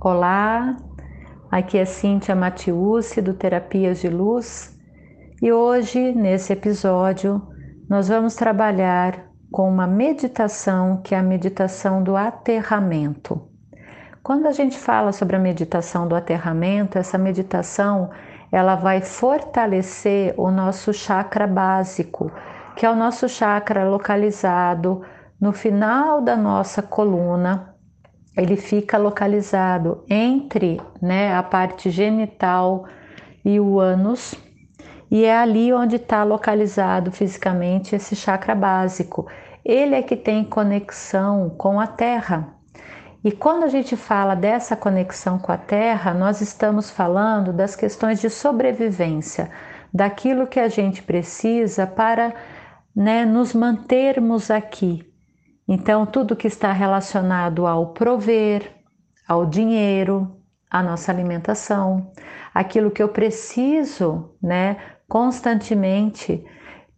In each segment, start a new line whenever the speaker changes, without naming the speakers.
Olá, aqui é Cíntia Matiusi do Terapias de Luz e hoje, nesse episódio, nós vamos trabalhar com uma meditação que é a meditação do aterramento. Quando a gente fala sobre a meditação do aterramento, essa meditação ela vai fortalecer o nosso chakra básico, que é o nosso chakra localizado no final da nossa coluna ele fica localizado entre né, a parte genital e o ânus, e é ali onde está localizado fisicamente esse chakra básico. Ele é que tem conexão com a Terra. E quando a gente fala dessa conexão com a Terra, nós estamos falando das questões de sobrevivência, daquilo que a gente precisa para né, nos mantermos aqui, então, tudo que está relacionado ao prover, ao dinheiro, à nossa alimentação, aquilo que eu preciso, né, constantemente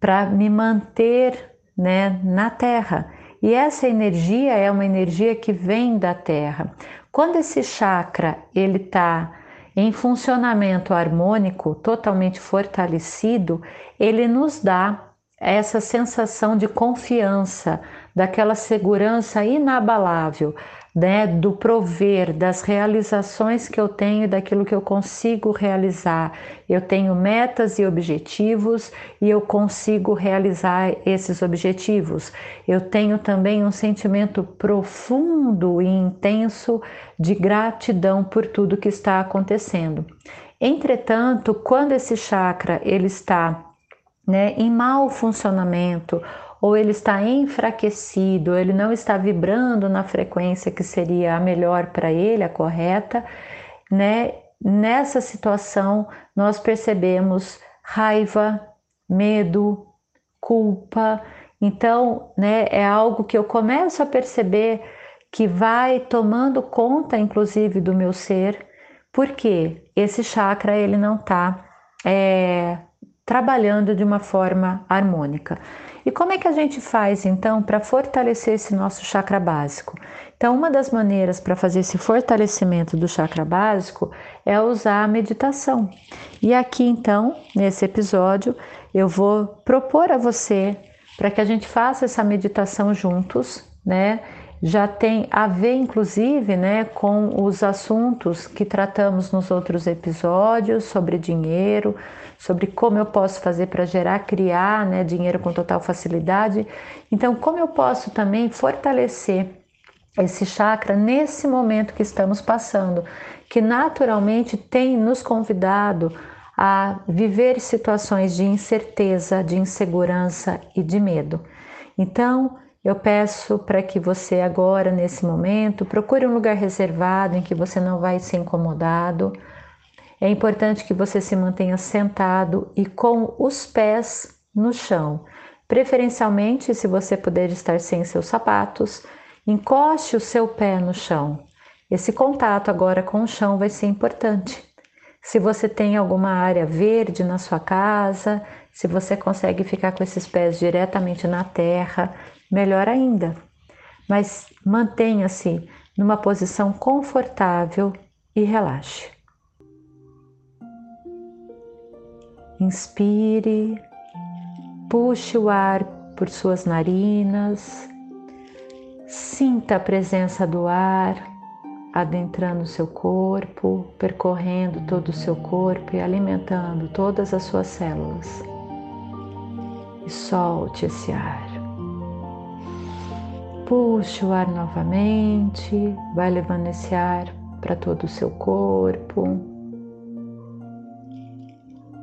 para me manter, né, na terra. E essa energia é uma energia que vem da terra. Quando esse chakra ele está em funcionamento harmônico, totalmente fortalecido, ele nos dá essa sensação de confiança, daquela segurança inabalável, né, do prover, das realizações que eu tenho, daquilo que eu consigo realizar. Eu tenho metas e objetivos e eu consigo realizar esses objetivos. Eu tenho também um sentimento profundo e intenso de gratidão por tudo que está acontecendo. Entretanto, quando esse chakra ele está né, em mau funcionamento, ou ele está enfraquecido, ele não está vibrando na frequência que seria a melhor para ele, a correta, né? Nessa situação, nós percebemos raiva, medo, culpa. Então, né, é algo que eu começo a perceber que vai tomando conta, inclusive, do meu ser, porque esse chakra ele não está é, trabalhando de uma forma harmônica. E como é que a gente faz então para fortalecer esse nosso chakra básico? Então, uma das maneiras para fazer esse fortalecimento do chakra básico é usar a meditação. E aqui então, nesse episódio, eu vou propor a você para que a gente faça essa meditação juntos, né? Já tem a ver, inclusive, né, com os assuntos que tratamos nos outros episódios sobre dinheiro, sobre como eu posso fazer para gerar, criar né, dinheiro com total facilidade. Então, como eu posso também fortalecer esse chakra nesse momento que estamos passando, que naturalmente tem nos convidado a viver situações de incerteza, de insegurança e de medo. Então, eu peço para que você agora, nesse momento, procure um lugar reservado em que você não vai ser incomodado. É importante que você se mantenha sentado e com os pés no chão. Preferencialmente, se você puder estar sem seus sapatos, encoste o seu pé no chão. Esse contato agora com o chão vai ser importante. Se você tem alguma área verde na sua casa, se você consegue ficar com esses pés diretamente na terra, melhor ainda. Mas mantenha-se numa posição confortável e relaxe. Inspire, puxe o ar por suas narinas, sinta a presença do ar adentrando seu corpo, percorrendo todo o seu corpo e alimentando todas as suas células. E solte esse ar. Puxe o ar novamente, vai levando esse ar para todo o seu corpo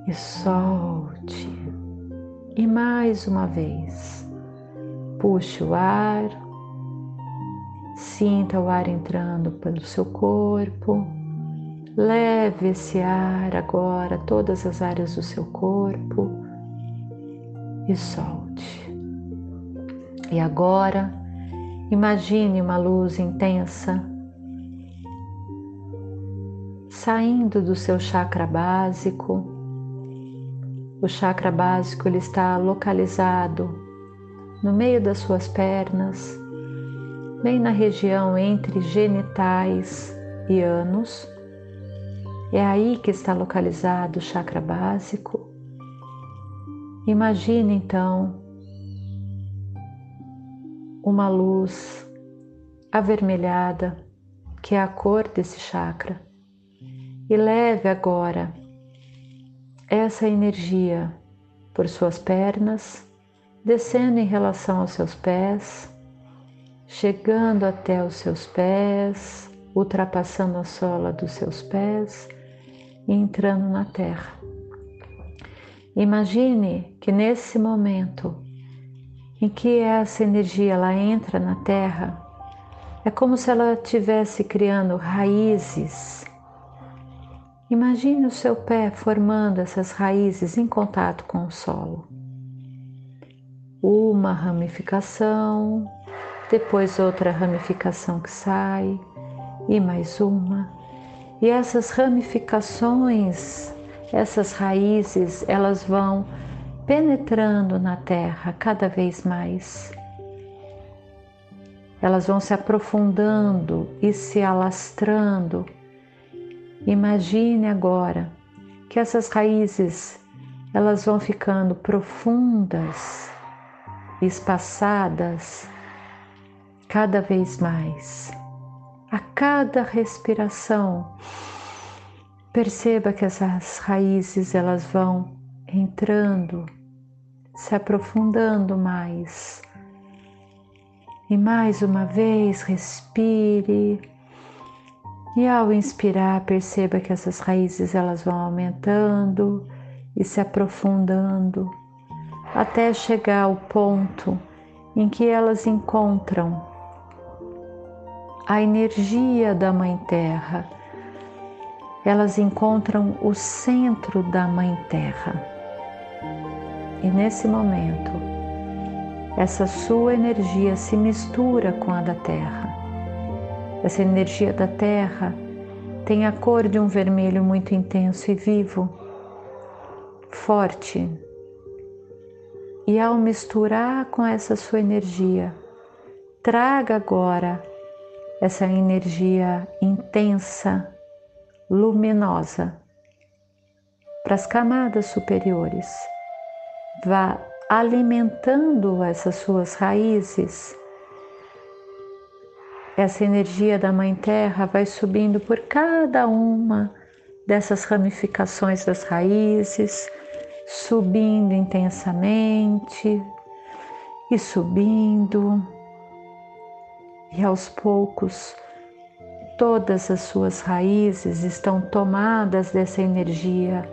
e solte. E mais uma vez, puxe o ar, sinta o ar entrando pelo seu corpo, leve esse ar agora a todas as áreas do seu corpo e solte. E agora, Imagine uma luz intensa saindo do seu chakra básico. O chakra básico ele está localizado no meio das suas pernas, bem na região entre genitais e ânus. É aí que está localizado o chakra básico. Imagine então uma luz avermelhada, que é a cor desse chakra, e leve agora essa energia por suas pernas, descendo em relação aos seus pés, chegando até os seus pés, ultrapassando a sola dos seus pés e entrando na terra. Imagine que nesse momento em que essa energia ela entra na terra, é como se ela estivesse criando raízes. Imagine o seu pé formando essas raízes em contato com o solo. Uma ramificação, depois outra ramificação que sai, e mais uma. E essas ramificações, essas raízes, elas vão penetrando na terra cada vez mais elas vão se aprofundando e se alastrando. Imagine agora que essas raízes elas vão ficando profundas, espaçadas cada vez mais. A cada respiração, perceba que essas raízes elas vão entrando, se aprofundando mais e mais uma vez respire. E ao inspirar, perceba que essas raízes elas vão aumentando e se aprofundando até chegar ao ponto em que elas encontram a energia da Mãe Terra. Elas encontram o centro da Mãe Terra. E nesse momento, essa sua energia se mistura com a da Terra. Essa energia da Terra tem a cor de um vermelho muito intenso e vivo, forte. E ao misturar com essa sua energia, traga agora essa energia intensa, luminosa, para as camadas superiores. Vá alimentando essas suas raízes. Essa energia da Mãe Terra vai subindo por cada uma dessas ramificações das raízes, subindo intensamente e subindo, e aos poucos todas as suas raízes estão tomadas dessa energia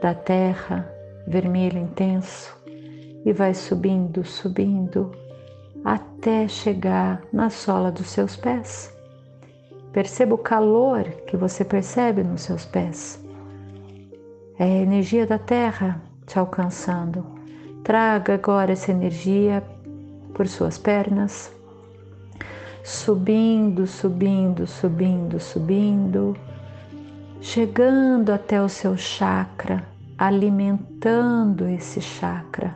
da terra vermelho intenso e vai subindo, subindo, até chegar na sola dos seus pés. Perceba o calor que você percebe nos seus pés. É a energia da terra te alcançando. Traga agora essa energia por suas pernas, subindo, subindo, subindo, subindo, chegando até o seu chakra, alimentando esse chakra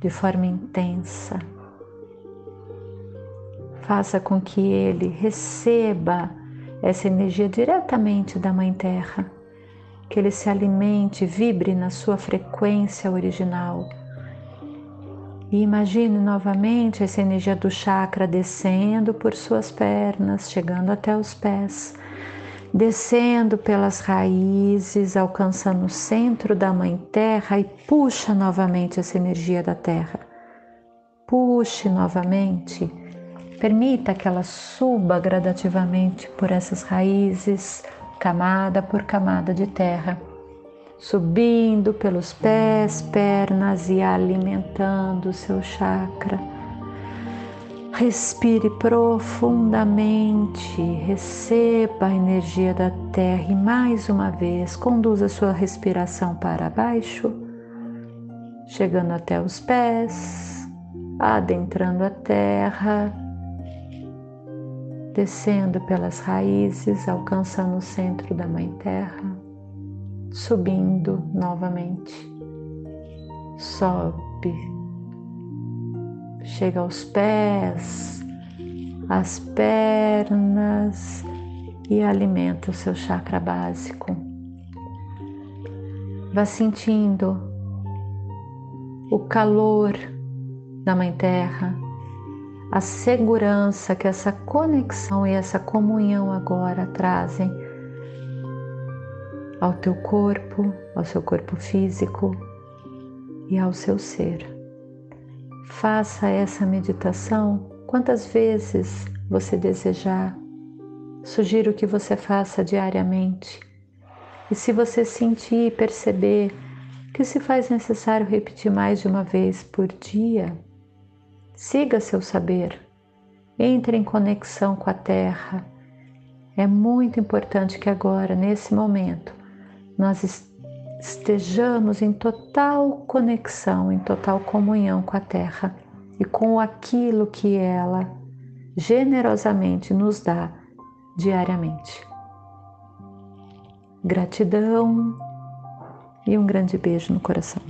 de forma intensa. Faça com que ele receba essa energia diretamente da Mãe Terra, que ele se alimente, vibre na sua frequência original. E imagine novamente essa energia do chakra descendo por suas pernas, chegando até os pés descendo pelas raízes, alcançando o centro da Mãe Terra e puxa novamente essa energia da Terra. Puxe novamente, permita que ela suba gradativamente por essas raízes, camada por camada de terra, subindo pelos pés, pernas e alimentando o seu chakra Respire profundamente, receba a energia da terra e mais uma vez conduza sua respiração para baixo, chegando até os pés, adentrando a terra, descendo pelas raízes, alcançando o centro da Mãe Terra, subindo novamente. Sobe chega aos pés, as pernas e alimenta o seu chakra básico. Vá sentindo o calor da Mãe Terra, a segurança que essa conexão e essa comunhão agora trazem ao teu corpo, ao seu corpo físico e ao seu ser. Faça essa meditação quantas vezes você desejar. Sugiro que você faça diariamente. E se você sentir e perceber que se faz necessário repetir mais de uma vez por dia, siga seu saber. Entre em conexão com a Terra. É muito importante que agora, nesse momento, nós estejamos em total conexão, em total comunhão com a Terra e com aquilo que ela generosamente nos dá diariamente. Gratidão e um grande beijo no coração.